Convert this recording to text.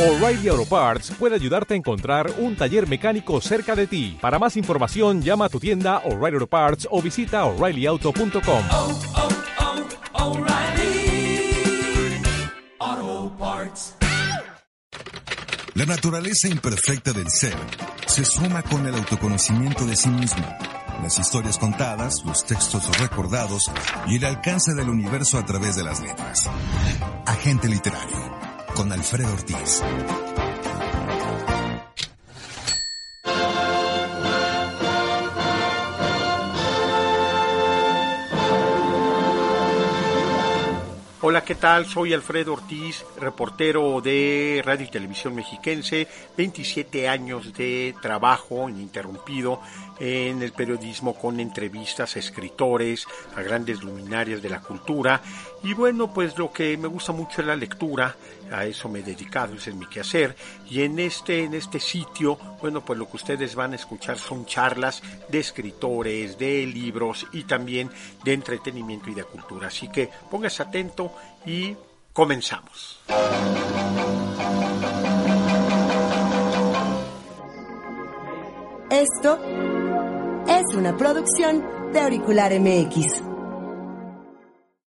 O'Reilly Auto Parts puede ayudarte a encontrar un taller mecánico cerca de ti. Para más información, llama a tu tienda O'Reilly Auto Parts o visita oreillyauto.com. oh, oh, Parts. La naturaleza imperfecta del ser se suma con el autoconocimiento de sí mismo, las historias contadas, los textos recordados y el alcance del universo a través de las letras. Agente literario con Alfredo Ortiz. Hola, ¿qué tal? Soy Alfredo Ortiz, reportero de Radio y Televisión Mexiquense, 27 años de trabajo ininterrumpido en el periodismo con entrevistas a escritores, a grandes luminarias de la cultura y bueno, pues lo que me gusta mucho es la lectura, a eso me he dedicado, ese es mi quehacer y en este en este sitio, bueno, pues lo que ustedes van a escuchar son charlas de escritores, de libros y también de entretenimiento y de cultura. Así que póngase atento y comenzamos. Esto es una producción de Auricular MX.